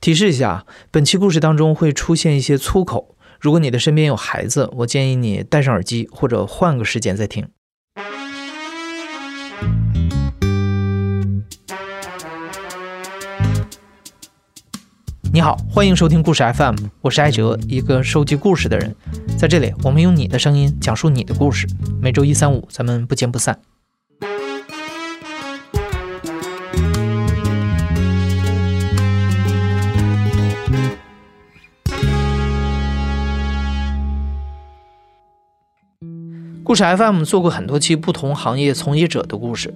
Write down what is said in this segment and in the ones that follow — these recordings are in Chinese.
提示一下，本期故事当中会出现一些粗口，如果你的身边有孩子，我建议你戴上耳机或者换个时间再听。你好，欢迎收听故事 FM，我是艾哲，一个收集故事的人。在这里，我们用你的声音讲述你的故事。每周一、三、五，咱们不见不散。故事 FM 做过很多期不同行业从业者的故事，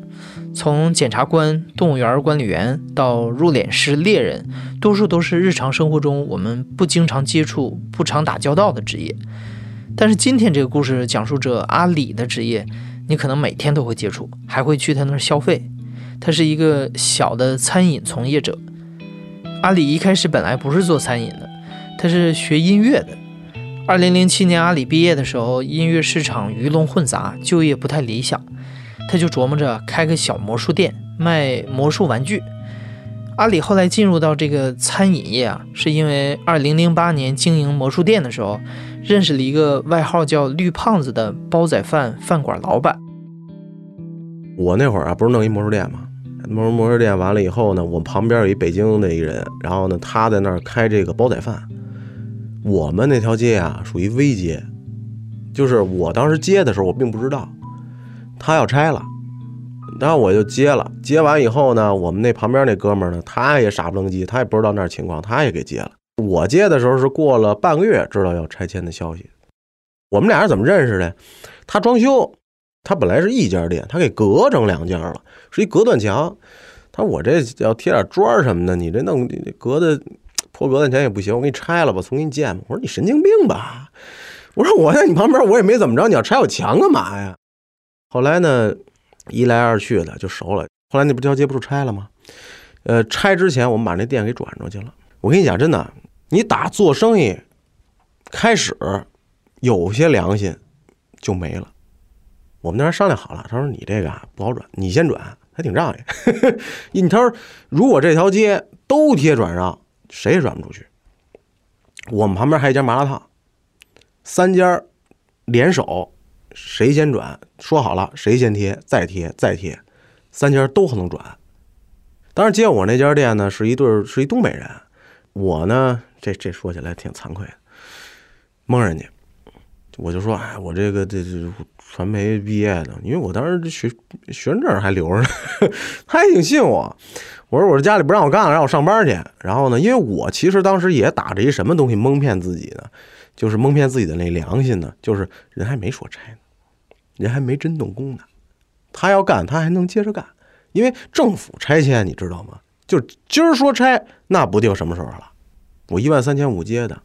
从检察官、动物园管理员到入殓师、猎人，多数都是日常生活中我们不经常接触、不常打交道的职业。但是今天这个故事讲述者阿里的职业，你可能每天都会接触，还会去他那儿消费。他是一个小的餐饮从业者。阿里一开始本来不是做餐饮的，他是学音乐的。二零零七年，阿里毕业的时候，音乐市场鱼龙混杂，就业不太理想，他就琢磨着开个小魔术店，卖魔术玩具。阿里后来进入到这个餐饮业啊，是因为二零零八年经营魔术店的时候，认识了一个外号叫“绿胖子”的煲仔饭饭馆老板。我那会儿啊，不是弄一魔术店吗？魔魔术店完了以后呢，我旁边有一北京的一人，然后呢，他在那儿开这个煲仔饭。我们那条街啊，属于危街，就是我当时接的时候，我并不知道他要拆了，然后我就接了。接完以后呢，我们那旁边那哥们儿呢，他也傻不愣叽，他也不知道那情况，他也给接了。我接的时候是过了半个月知道要拆迁的消息。我们俩是怎么认识的？他装修，他本来是一家店，他给隔成两家了，是一隔断墙。他说我这要贴点砖什么的，你这弄隔的。破隔断墙也不行，我给你拆了吧，重新建吧。我说你神经病吧？我说我在你旁边，我也没怎么着，你要拆我墙干嘛呀？后来呢，一来二去的就熟了。后来那不条街不是拆了吗？呃，拆之前我们把那店给转出去了。我跟你讲，真的，你打做生意开始有些良心就没了。我们那边商量好了，他说你这个不好转，你先转，还挺仗义。你他说如果这条街都贴转让。谁也转不出去。我们旁边还有一家麻辣烫，三家联手，谁先转？说好了，谁先贴，再贴，再贴，三家都可能转。当然接我那家店呢，是一对是一东北人。我呢，这这说起来挺惭愧的，蒙人家。我就说，哎，我这个这这传媒毕业的，因为我当时学学生证还留着呢，他还挺信我。我说我这家里不让我干了，让我上班去。然后呢，因为我其实当时也打着一什么东西蒙骗自己呢，就是蒙骗自己的那良心呢，就是人还没说拆呢，人还没真动工呢，他要干他还能接着干，因为政府拆迁你知道吗？就今儿说拆，那不定什么时候了。我一万三千五接的，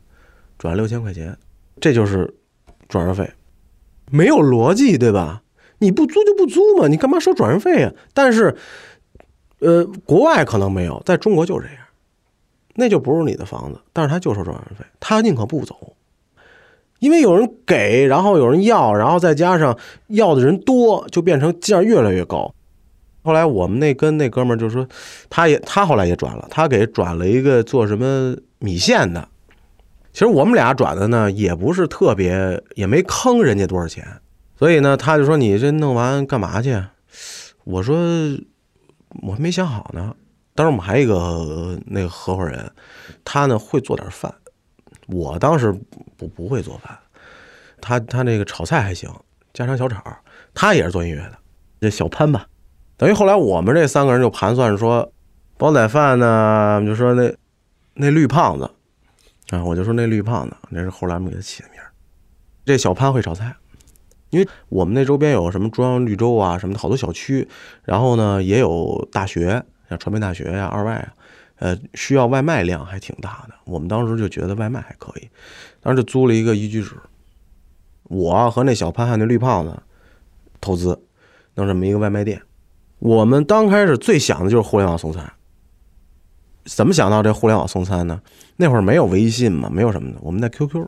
转六千块钱，这就是转让费，没有逻辑对吧？你不租就不租嘛，你干嘛收转让费啊？但是。呃，国外可能没有，在中国就是这样，那就不是你的房子，但是他就收转让费，他宁可不走，因为有人给，然后有人要，然后再加上要的人多，就变成价越来越高。后来我们那跟那哥们儿就说，他也他后来也转了，他给转了一个做什么米线的。其实我们俩转的呢，也不是特别，也没坑人家多少钱，所以呢，他就说你这弄完干嘛去？我说。我还没想好呢。当时我们还有一个那个合伙人，他呢会做点饭。我当时不不会做饭，他他那个炒菜还行，家常小炒。他也是做音乐的，这小潘吧。等于后来我们这三个人就盘算说，煲仔饭呢，就说那那绿胖子啊，我就说那绿胖子，那是后来我们给他起的名儿。这小潘会炒菜。因为我们那周边有什么中央绿洲啊什么好多小区，然后呢也有大学，像传媒大学呀、二外啊，呃，需要外卖量还挺大的。我们当时就觉得外卖还可以，当时就租了一个一居室。我和那小潘汉那绿胖子投资弄这么一个外卖店。我们刚开始最想的就是互联网送餐。怎么想到这互联网送餐呢？那会儿没有微信嘛，没有什么的，我们在 QQ，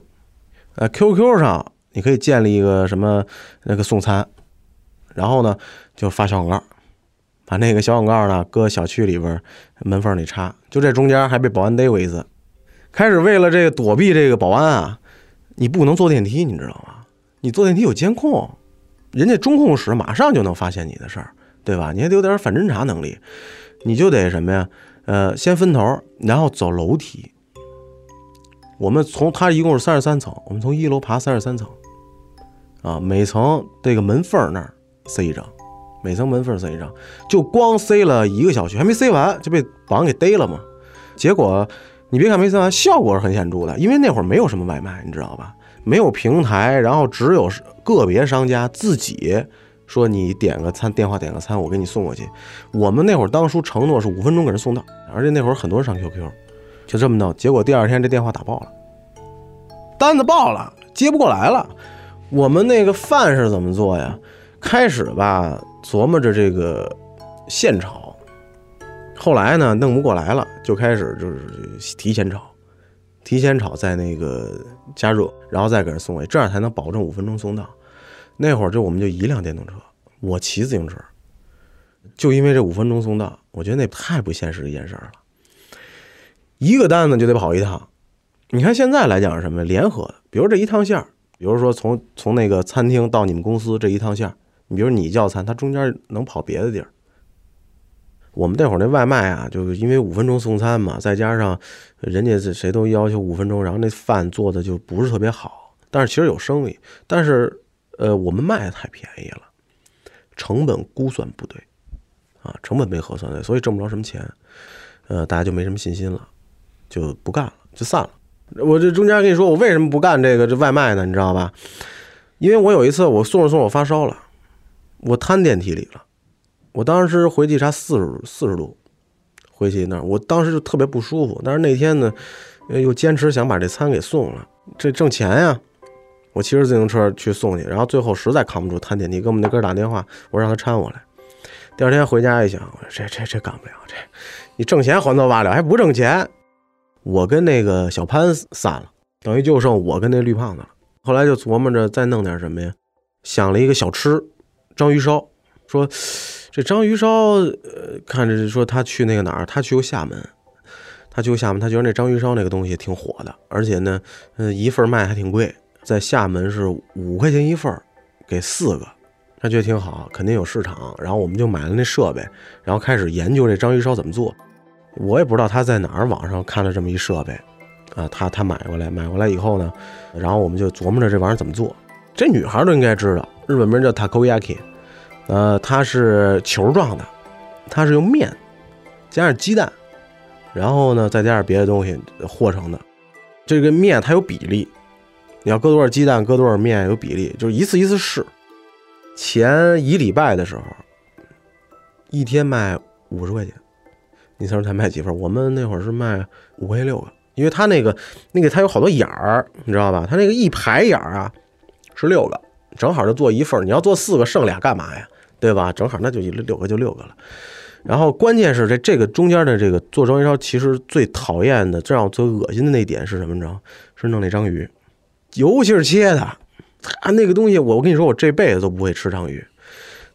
呃，QQ 上。你可以建立一个什么那个送餐，然后呢就发小广告，把那个小广告呢搁小区里边门缝里插，就这中间还被保安逮过一次。开始为了这个躲避这个保安啊，你不能坐电梯，你知道吗？你坐电梯有监控，人家中控室马上就能发现你的事儿，对吧？你还得有点反侦查能力，你就得什么呀？呃，先分头，然后走楼梯。我们从它一共是三十三层，我们从一楼爬三十三层，啊，每层这个门缝那儿塞一张，每层门缝塞一张，就光塞了一个小区，还没塞完就被保安给逮了嘛。结果你别看没塞完，效果是很显著的，因为那会儿没有什么外卖，你知道吧？没有平台，然后只有个别商家自己说你点个餐，电话点个餐，我给你送过去。我们那会儿当初承诺是五分钟给人送到，而且那会儿很多人上 QQ，就这么弄。结果第二天这电话打爆了，单子爆了，接不过来了。我们那个饭是怎么做呀？开始吧，琢磨着这个现炒，后来呢弄不过来了，就开始就是提前炒。提前炒，再那个加热，然后再给人送过去，这样才能保证五分钟送到。那会儿就我们就一辆电动车，我骑自行车，就因为这五分钟送到，我觉得那太不现实一件事了。一个单子就得跑一趟，你看现在来讲是什么？联合的，比如这一趟线儿比如说从从那个餐厅到你们公司这一趟线你比如你叫餐，它中间能跑别的地儿。我们那会儿那外卖啊，就是因为五分钟送餐嘛，再加上人家谁都要求五分钟，然后那饭做的就不是特别好。但是其实有生意，但是呃，我们卖的太便宜了，成本估算不对啊，成本没核算对，所以挣不着什么钱。呃，大家就没什么信心了，就不干了，就散了。我这中间跟你说，我为什么不干这个这外卖呢？你知道吧？因为我有一次我送着送着我发烧了，我瘫电梯里了。我当时回去差四十四十度，回去那，我当时就特别不舒服。但是那天呢，又坚持想把这餐给送了，这挣钱呀。我骑着自行车去送去，然后最后实在扛不住瘫电梯，给我们那哥打电话，我让他搀我来。第二天回家一想，我这这这干不了，这你挣钱还则罢了，还不挣钱。我跟那个小潘散了，等于就剩我跟那绿胖子了。后来就琢磨着再弄点什么呀，想了一个小吃，章鱼烧，说。这章鱼烧，呃，看着说他去那个哪儿，他去过厦门，他去过厦门，他觉得那章鱼烧那个东西挺火的，而且呢，嗯，一份卖还挺贵，在厦门是五块钱一份，给四个，他觉得挺好，肯定有市场。然后我们就买了那设备，然后开始研究这章鱼烧怎么做。我也不知道他在哪儿网上看了这么一设备，啊，他他买过来，买过来以后呢，然后我们就琢磨着这玩意儿怎么做。这女孩都应该知道，日本名叫 takoyaki。呃，它是球状的，它是用面加上鸡蛋，然后呢再加上别的东西和成的。这个面它有比例，你要搁多少鸡蛋，搁多少面有比例，就是一次一次试。前一礼拜的时候，一天卖五十块钱，你猜才卖几份？我们那会儿是卖五块六个，因为它那个那个它有好多眼儿，你知道吧？它那个一排眼儿啊是六个，正好就做一份。你要做四个，剩俩干嘛呀？对吧？正好那就六个就六个了，然后关键是这这个中间的这个做章鱼烧，其实最讨厌的、最让我最恶心的那点是什么？你知道？是弄那章鱼，尤其是切的，它那个东西，我我跟你说，我这辈子都不会吃章鱼。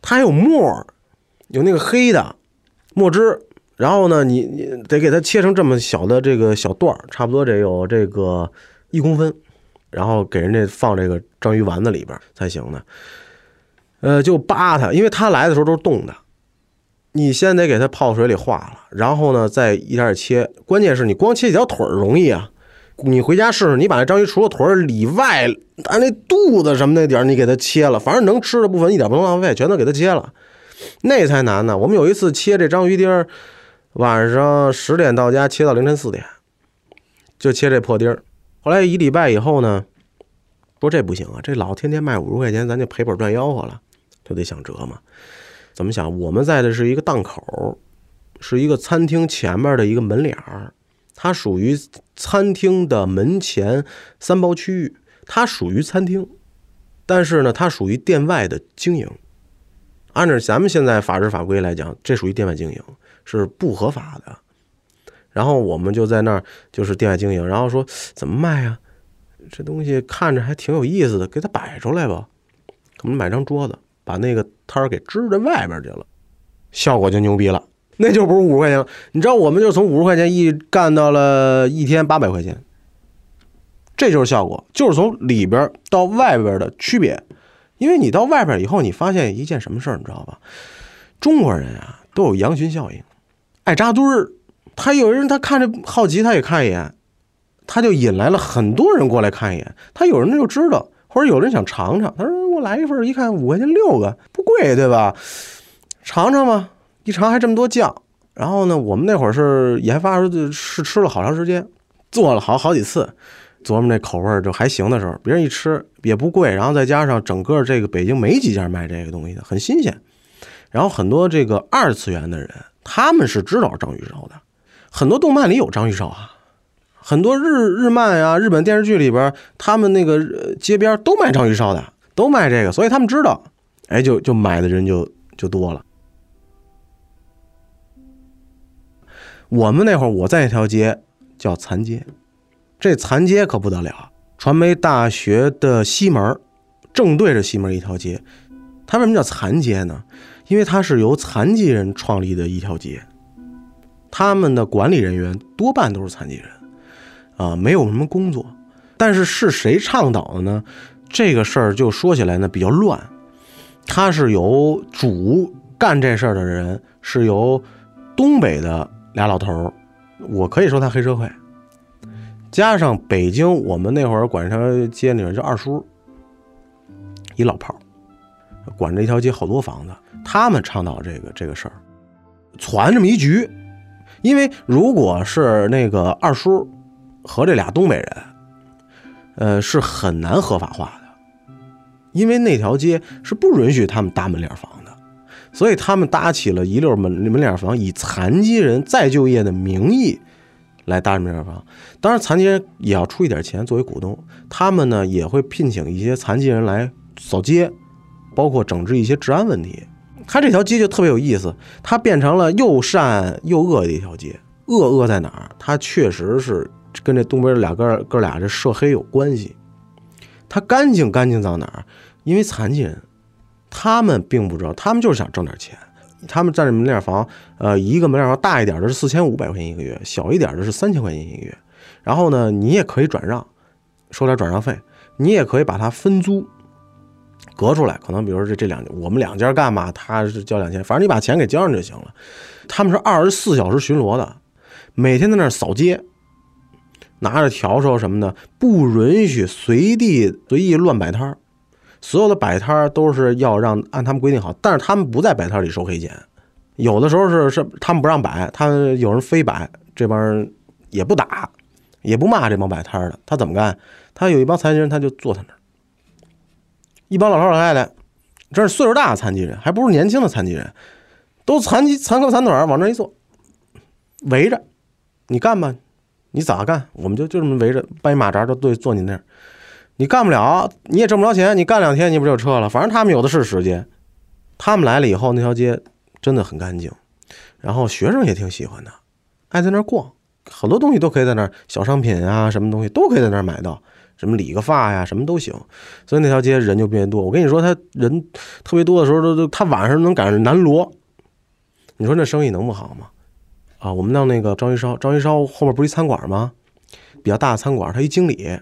它还有沫，有那个黑的墨汁，然后呢，你你得给它切成这么小的这个小段儿，差不多得有这个一公分，然后给人家放这个章鱼丸子里边才行呢。呃，就扒它，因为它来的时候都是冻的，你先得给它泡水里化了，然后呢再一点点切。关键是你光切几条腿儿容易啊，你回家试试，你把那章鱼除了腿儿里外，它那肚子什么那点儿你给它切了，反正能吃的部分一点不能浪费，全都给它切了，那才难呢。我们有一次切这章鱼丁儿，晚上十点到家，切到凌晨四点，就切这破丁儿。后来一礼拜以后呢，说这不行啊，这老天天卖五十块钱，咱就赔本赚吆喝了。就得想辙嘛，怎么想？我们在的是一个档口，是一个餐厅前面的一个门脸儿，它属于餐厅的门前三包区域，它属于餐厅，但是呢，它属于店外的经营。按照咱们现在法制法规来讲，这属于店外经营，是不合法的。然后我们就在那儿就是店外经营，然后说怎么卖呀？这东西看着还挺有意思的，给它摆出来吧。我们买张桌子。把那个摊儿给支在外边去了，效果就牛逼了，那就不是五十块钱了。你知道，我们就从五十块钱一干到了一天八百块钱，这就是效果，就是从里边到外边的区别。因为你到外边以后，你发现一件什么事儿，你知道吧？中国人啊，都有羊群效应，爱扎堆儿。他有人他看着好奇，他也看一眼，他就引来了很多人过来看一眼。他有人就知道，或者有人想尝尝，他说我来一份，一看五块钱六个，不贵对吧？尝尝吧，一尝还这么多酱。然后呢，我们那会儿是研发时试吃了好长时间，做了好好几次，琢磨那口味就还行的时候，别人一吃也不贵，然后再加上整个这个北京没几家卖这个东西的，很新鲜。然后很多这个二次元的人，他们是知道章鱼烧的，很多动漫里有章鱼烧啊，很多日日漫呀、日本电视剧里边，他们那个街边都卖章鱼烧的，都卖这个，所以他们知道，哎，就就买的人就就多了。我们那会儿，我在一条街叫残街，这残街可不得了，传媒大学的西门，正对着西门一条街。它为什么叫残街呢？因为它是由残疾人创立的一条街，他们的管理人员多半都是残疾人，啊，没有什么工作。但是是谁倡导的呢？这个事儿就说起来呢比较乱，他是由主干这事儿的人是由东北的。俩老头儿，我可以说他黑社会，加上北京，我们那会儿管这条街里面叫二叔，一老炮儿，管这一条街好多房子，他们倡导这个这个事儿，攒这么一局，因为如果是那个二叔和这俩东北人，呃，是很难合法化的，因为那条街是不允许他们搭门脸房的。所以他们搭起了一溜门门脸房，以残疾人再就业的名义来搭门脸房。当然，残疾人也要出一点钱作为股东。他们呢也会聘请一些残疾人来扫街，包括整治一些治安问题。它这条街就特别有意思，它变成了又善又恶的一条街。恶恶在哪儿？它确实是跟这东边俩哥哥俩这涉黑有关系。它干净干净到哪儿？因为残疾人。他们并不知道，他们就是想挣点钱。他们占着门脸房，呃，一个门脸房大一点的是四千五百块钱一个月，小一点的是三千块钱一个月。然后呢，你也可以转让，收点转让费，你也可以把它分租，隔出来。可能比如说这这两我们两家干嘛，他是交两千，反正你把钱给交上就行了。他们是二十四小时巡逻的，每天在那儿扫街，拿着笤帚什么的，不允许随地随意乱摆摊儿。所有的摆摊都是要让按他们规定好，但是他们不在摆摊里收黑钱，有的时候是是他们不让摆，他们有人非摆，这帮人也不打，也不骂这帮摆摊的，他怎么干？他有一帮残疾人，他就坐他那儿，一帮老头老太太，这是岁数大的残疾人，还不是年轻的残疾人，都残疾残胳膊残腿往那一坐，围着你干吧，你咋干？我们就就这么围着搬一马扎，就对坐你那儿。你干不了，你也挣不着钱。你干两天，你不就撤了？反正他们有的是时间。他们来了以后，那条街真的很干净，然后学生也挺喜欢的，爱在那儿逛，很多东西都可以在那儿，小商品啊，什么东西都可以在那儿买到，什么理个发呀，什么都行。所以那条街人就变多。我跟你说，他人特别多的时候，都都他晚上能赶上南锣。你说那生意能不好吗？啊，我们到那个章鱼烧，章鱼烧后面不是一餐馆吗？比较大的餐馆，他一经理。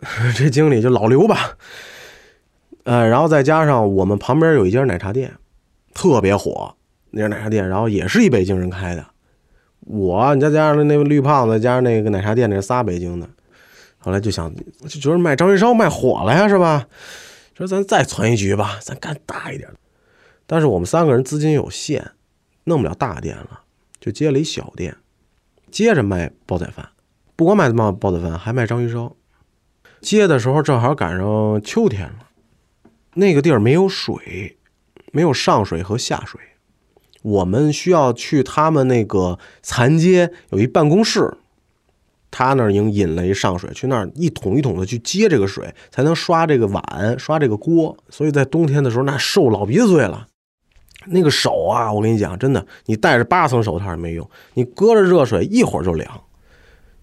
这经理就老刘吧，呃，然后再加上我们旁边有一家奶茶店，特别火，那家奶茶店，然后也是一北京人开的。我，你再加上那个绿胖子，加上那个奶茶店，那仨北京的。后来就想，就觉得卖章鱼烧卖火了呀，是吧？说咱再攒一局吧，咱干大一点。但是我们三个人资金有限，弄不了大店了，就接了一小店，接着卖煲仔饭，不光卖煲煲仔饭，还卖章鱼烧。接的时候正好赶上秋天了，那个地儿没有水，没有上水和下水，我们需要去他们那个残街有一办公室，他那儿已经引了一上水，去那儿一桶一桶的去接这个水，才能刷这个碗，刷这个锅。所以在冬天的时候，那受老鼻子罪了，那个手啊，我跟你讲，真的，你戴着八层手套也没用，你搁着热水一会儿就凉。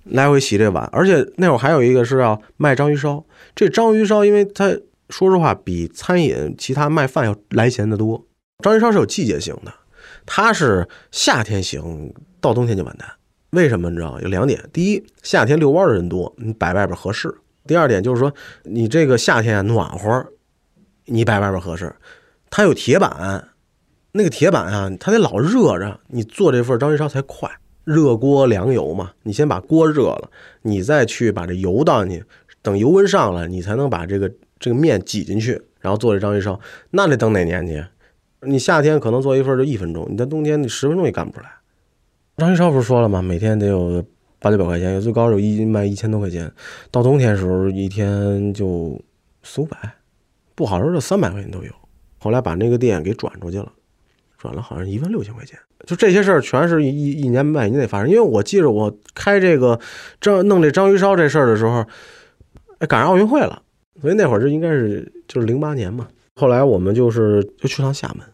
来回洗这碗，而且那会儿还有一个是要卖章鱼烧。这章鱼烧，因为它说实话比餐饮其他卖饭要来钱的多。章鱼烧是有季节性的，它是夏天行，到冬天就完蛋。为什么你知道？有两点：第一，夏天遛弯的人多，你摆外边合适；第二点就是说，你这个夏天暖和，你摆外边合适。它有铁板，那个铁板啊，它得老热着，你做这份章鱼烧才快。热锅凉油嘛，你先把锅热了，你再去把这油倒进去，等油温上来，你才能把这个这个面挤进去，然后做这章鱼烧。那得等哪年去？你夏天可能做一份就一分钟，你在冬天你十分钟也干不出来。章鱼烧不是说了吗？每天得有八九百块钱，有最高有一卖一千多块钱。到冬天的时候一天就四五百，不好时候就三百块钱都有。后来把那个店给转出去了，转了好像一万六千块钱。就这些事儿全是一一年半年内发生。因为我记着我开这个章弄这章鱼烧这事儿的时候，赶上奥运会了，所以那会儿就应该是就是零八年嘛。后来我们就是就去趟厦门。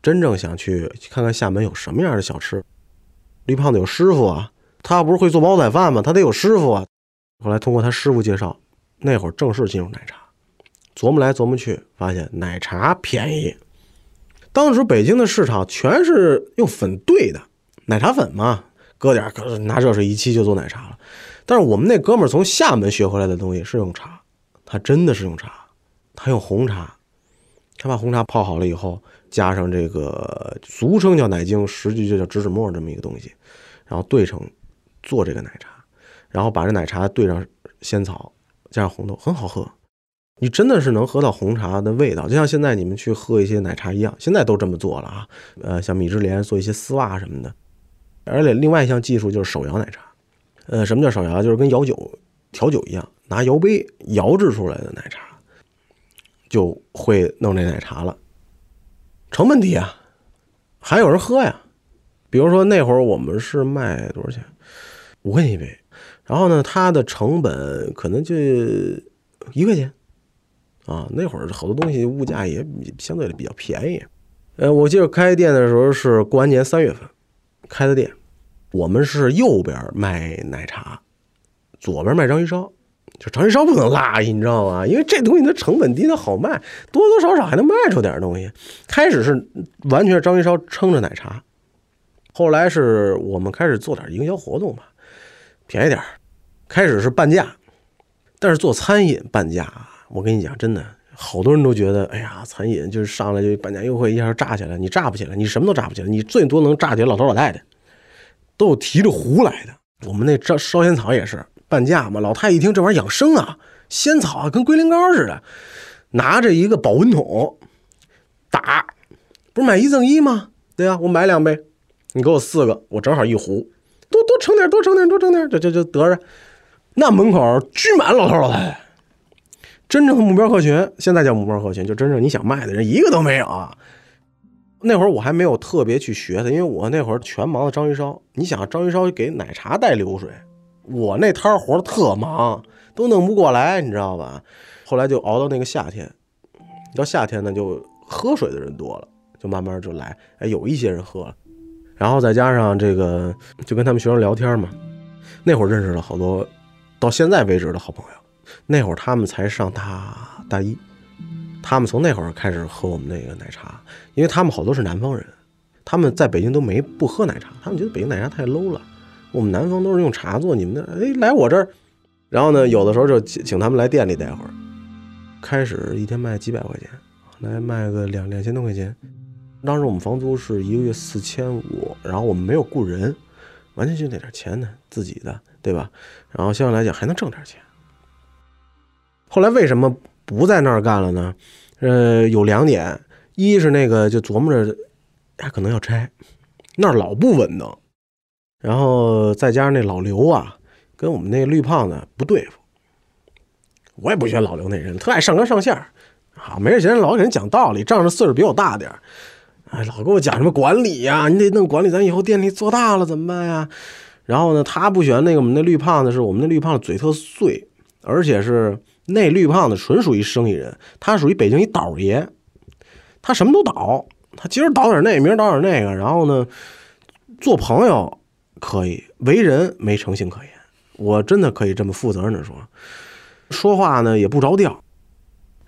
真正想去看看厦门有什么样的小吃，绿胖子有师傅啊，他不是会做煲仔饭吗？他得有师傅啊。后来通过他师傅介绍，那会儿正式进入奶茶，琢磨来琢磨去，发现奶茶便宜。当时北京的市场全是用粉兑的奶茶粉嘛，搁点搁拿热水一沏就做奶茶了。但是我们那哥们儿从厦门学回来的东西是用茶，他真的是用茶，他用红茶，他把红茶泡好了以后。加上这个俗称叫奶精，实际就叫植脂末这么一个东西，然后兑成做这个奶茶，然后把这奶茶兑上仙草，加上红豆，很好喝。你真的是能喝到红茶的味道，就像现在你们去喝一些奶茶一样，现在都这么做了啊。呃，像米芝莲做一些丝袜什么的，而且另外一项技术就是手摇奶茶。呃，什么叫手摇？就是跟摇酒、调酒一样，拿摇杯摇制出来的奶茶，就会弄这奶茶了。成本低啊，还有人喝呀。比如说那会儿我们是卖多少钱？五块钱一杯。然后呢，它的成本可能就一块钱啊。那会儿好多东西物价也相对的比较便宜。呃，我记得开店的时候是过完年三月份开的店，我们是右边卖奶茶，左边卖章鱼烧。就章鱼烧不能落，你知道吗？因为这东西它成本低，它好卖，多多少少还能卖出点东西。开始是完全章鱼烧撑着奶茶，后来是我们开始做点营销活动吧，便宜点开始是半价，但是做餐饮半价，我跟你讲，真的好多人都觉得，哎呀，餐饮就是上来就半价优惠，一下炸起来，你炸不起来，你什么都炸不起来，你最多能炸起来老头老太太，都有提着壶来的。我们那烧烧仙草也是。半价嘛，老太一听这玩意儿养生啊，仙草啊，跟龟苓膏似的，拿着一个保温桶打，不是买一赠一吗？对呀，我买两杯，你给我四个，我正好一壶，多多盛点，多盛点，多盛点，这这就得着。那门口聚满老头老太太，真正的目标客群，现在叫目标客群，就真正你想卖的人一个都没有啊。那会儿我还没有特别去学它，因为我那会儿全忙的章鱼烧。你想章鱼烧给奶茶带流水。我那摊活特忙，都弄不过来，你知道吧？后来就熬到那个夏天，到夏天呢，就喝水的人多了，就慢慢就来，哎，有一些人喝了，然后再加上这个，就跟他们学生聊天嘛。那会儿认识了好多，到现在为止的好朋友。那会儿他们才上大大一，他们从那会儿开始喝我们那个奶茶，因为他们好多是南方人，他们在北京都没不喝奶茶，他们觉得北京奶茶太 low 了。我们南方都是用茶做，你们那哎来我这儿，然后呢，有的时候就请请他们来店里待会儿。开始一天卖几百块钱，来卖个两两千多块钱。当时我们房租是一个月四千五，然后我们没有雇人，完全就那点钱呢，自己的，对吧？然后相对来讲还能挣点钱。后来为什么不在那儿干了呢？呃，有两点，一是那个就琢磨着，他可能要拆，那儿老不稳当。然后再加上那老刘啊，跟我们那绿胖子不对付。我也不学老刘那人，特爱上纲上线儿，啊，没事闲老给人讲道理，仗着岁数比我大点儿，哎，老跟我讲什么管理呀，你得弄管理，咱以后店里做大了怎么办呀？然后呢，他不喜欢那个我们那绿胖子，是我们那绿胖子嘴特碎，而且是那绿胖子纯属于生意人，他属于北京一倒爷，他什么都倒，他今儿倒点那，明儿倒点那个，然后呢，做朋友。可以为人没诚信可言，我真的可以这么负责任的说，说话呢也不着调。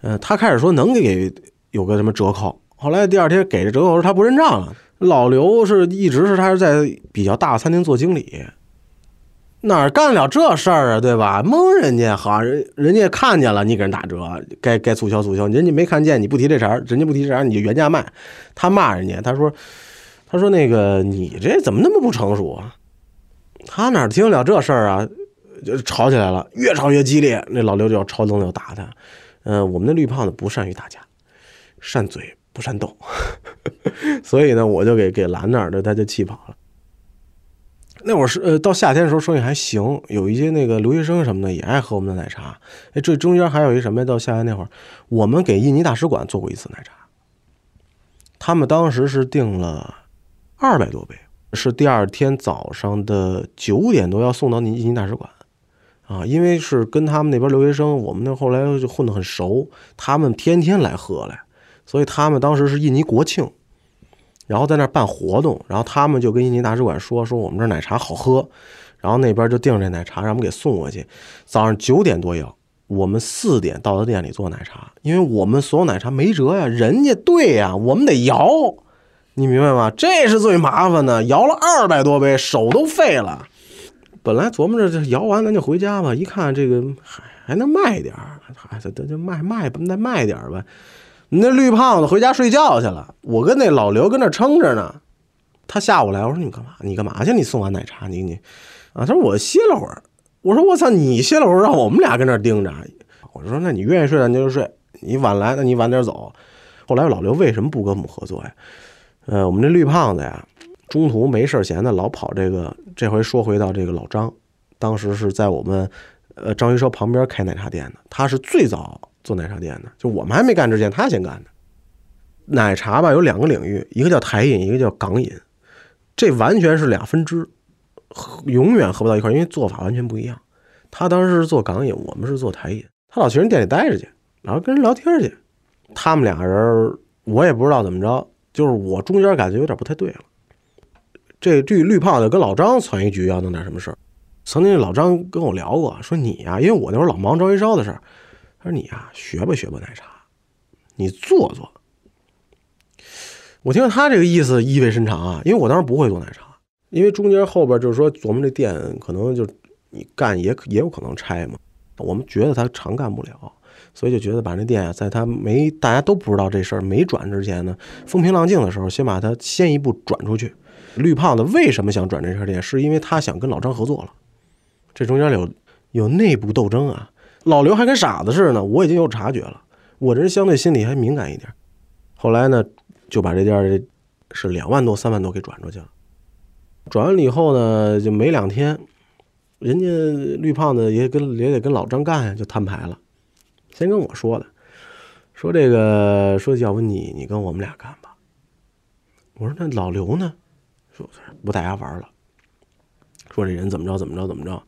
嗯，他开始说能给有个什么折扣，后来第二天给这折扣时他不认账了，老刘是一直是他是在比较大的餐厅做经理，哪干得了这事儿啊，对吧？蒙人家好，人人家看见了，你给人打折，该该促销促销，人家没看见，你不提这茬，人家不提这茬，你就原价卖。他骂人家，他说他说那个你这怎么那么不成熟啊？他哪听得了这事儿啊？就吵起来了，越吵越激烈。那老刘就要抄灯就打他。嗯、我们那绿胖子不善于打架，善嘴不善斗，所以呢，我就给给拦那儿，他就气跑了。那会儿是呃，到夏天的时候生意还行，有一些那个留学生什么的也爱喝我们的奶茶。哎，这中间还有一什么呀？到夏天那会儿，我们给印尼大使馆做过一次奶茶，他们当时是订了二百多杯，是第二天早上的九点多要送到印尼大使馆。啊，因为是跟他们那边留学生，我们那后来就混得很熟，他们天天来喝来，所以他们当时是印尼国庆，然后在那儿办活动，然后他们就跟印尼大使馆说说我们这奶茶好喝，然后那边就订这奶茶让我们给送过去。早上九点多要，我们四点到他店里做奶茶，因为我们所有奶茶没辙呀，人家对呀，我们得摇，你明白吗？这是最麻烦的，摇了二百多杯，手都废了。本来琢磨着这摇完咱就回家吧，一看这个还还能卖点儿，还这这卖卖再卖点儿吧。那绿胖子回家睡觉去了，我跟那老刘跟那撑着呢。他下午来，我说你干嘛？你干嘛去？你送完奶茶，你你啊？他说我歇了会儿。我说我操，你歇了会儿，让我们俩跟那盯着。我说那你愿意睡咱就睡，你晚来那你晚点走。后来老刘为什么不跟我们合作呀？呃，我们这绿胖子呀。中途没事闲的，老跑这个。这回说回到这个老张，当时是在我们呃章鱼烧旁边开奶茶店的，他是最早做奶茶店的，就我们还没干之前，他先干的。奶茶吧有两个领域，一个叫台饮，一个叫港饮，这完全是俩分支，永远合不到一块，因为做法完全不一样。他当时是做港饮，我们是做台饮。他老去人店里待着去，老跟人聊天去。他们俩人，我也不知道怎么着，就是我中间感觉有点不太对了。这绿绿胖子跟老张攒一局要弄点什么事儿。曾经老张跟我聊过，说你呀，因为我那会儿老忙章鱼烧的事儿，他说你呀，学吧学吧奶茶，你做做。我听他这个意思意味深长啊，因为我当时不会做奶茶，因为中间后边就是说琢磨这店可能就你干也也有可能拆嘛，我们觉得他常干不了，所以就觉得把那店啊，在他没大家都不知道这事儿没转之前呢，风平浪静的时候，先把它先一步转出去。绿胖子为什么想转这家店？是因为他想跟老张合作了，这中间有有内部斗争啊。老刘还跟傻子似的呢，我已经有察觉了，我这人相对心里还敏感一点。后来呢，就把这店是两万多、三万多给转出去了。转完了以后呢，就没两天，人家绿胖子也跟也得跟老张干呀，就摊牌了。先跟我说的，说这个说要不你你跟我们俩干吧。我说那老刘呢？说不带家玩了，说这人怎么着怎么着怎么着。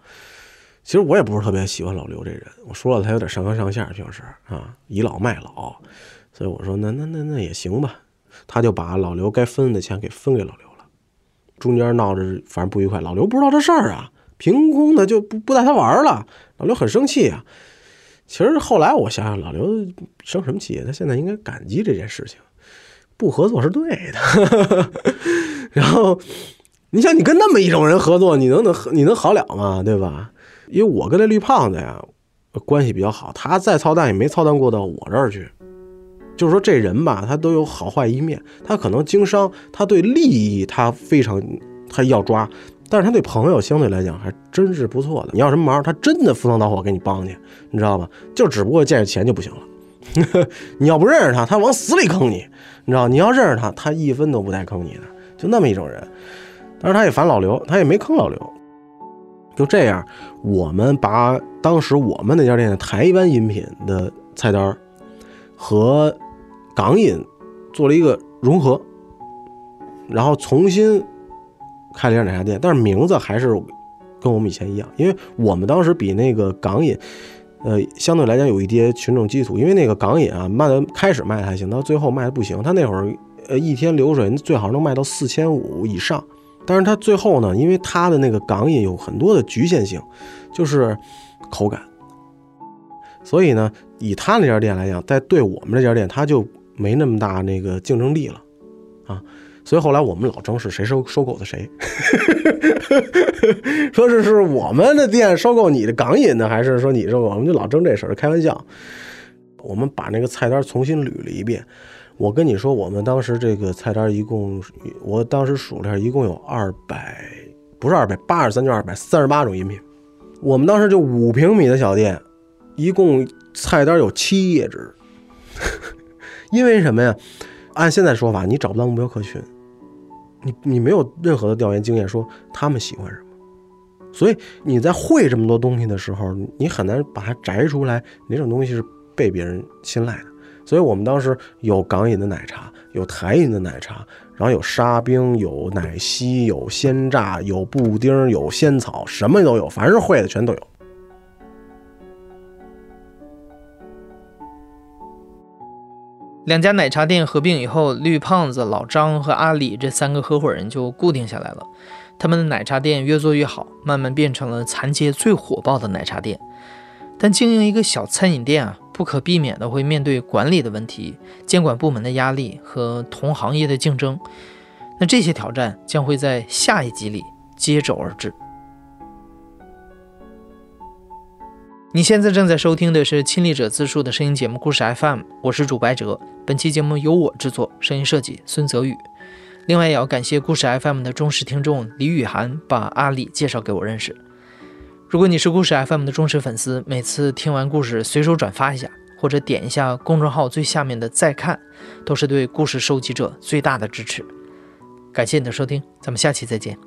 其实我也不是特别喜欢老刘这人，我说了他有点上纲上线，平时啊倚老卖老，所以我说那那那那也行吧。他就把老刘该分的钱给分给老刘了，中间闹着反正不愉快，老刘不知道这事儿啊，凭空的就不不带他玩了，老刘很生气啊。其实后来我想想，老刘生什么气？他现在应该感激这件事情。不合作是对的，然后你想，你跟那么一种人合作，你能能你能好了吗？对吧？因为我跟那绿胖子呀关系比较好，他再操蛋也没操蛋过到我这儿去。就是说这人吧，他都有好坏一面，他可能经商，他对利益他非常他要抓，但是他对朋友相对来讲还真是不错的。你要什么忙，他真的赴汤蹈火给你帮去，你知道吧？就只不过见着钱就不行了。你要不认识他，他往死里坑你。你知道，你要认识他，他一分都不带坑你的，就那么一种人。但是他也烦老刘，他也没坑老刘。就这样，我们把当时我们那家店的台湾饮品的菜单和港饮做了一个融合，然后重新开了一家奶茶店，但是名字还是跟我们以前一样，因为我们当时比那个港饮。呃，相对来讲有一些群众基础，因为那个港饮啊，卖的开始卖的还行，到最后卖的不行。他那会儿，呃，一天流水最好能卖到四千五以上，但是他最后呢，因为他的那个港饮有很多的局限性，就是口感，所以呢，以他那家店来讲，在对我们这家店，他就没那么大那个竞争力了，所以后来我们老争是谁收收购的谁，说是是我们的店收购你的港饮的，还是说你收购？我们就老争这事儿，开玩笑。我们把那个菜单重新捋了一遍。我跟你说，我们当时这个菜单一共，我当时数了，一共有二百，不是二百八十三，就二百三十八种饮品。我们当时就五平米的小店，一共菜单有七页纸。因为什么呀？按现在说法，你找不到目标客群。你你没有任何的调研经验，说他们喜欢什么，所以你在会这么多东西的时候，你很难把它摘出来哪种东西是被别人青睐的。所以我们当时有港饮的奶茶，有台饮的奶茶，然后有沙冰，有奶昔，有鲜榨，有布丁，有仙草，什么都有，凡是会的全都有。两家奶茶店合并以后，绿胖子、老张和阿里这三个合伙人就固定下来了。他们的奶茶店越做越好，慢慢变成了残街最火爆的奶茶店。但经营一个小餐饮店啊，不可避免的会面对管理的问题、监管部门的压力和同行业的竞争。那这些挑战将会在下一集里接踵而至。你现在正在收听的是亲历者自述的声音节目《故事 FM》，我是主白哲。本期节目由我制作，声音设计孙泽宇。另外，也要感谢故事 FM 的忠实听众李雨涵把阿里介绍给我认识。如果你是故事 FM 的忠实粉丝，每次听完故事随手转发一下，或者点一下公众号最下面的再看，都是对故事收集者最大的支持。感谢你的收听，咱们下期再见。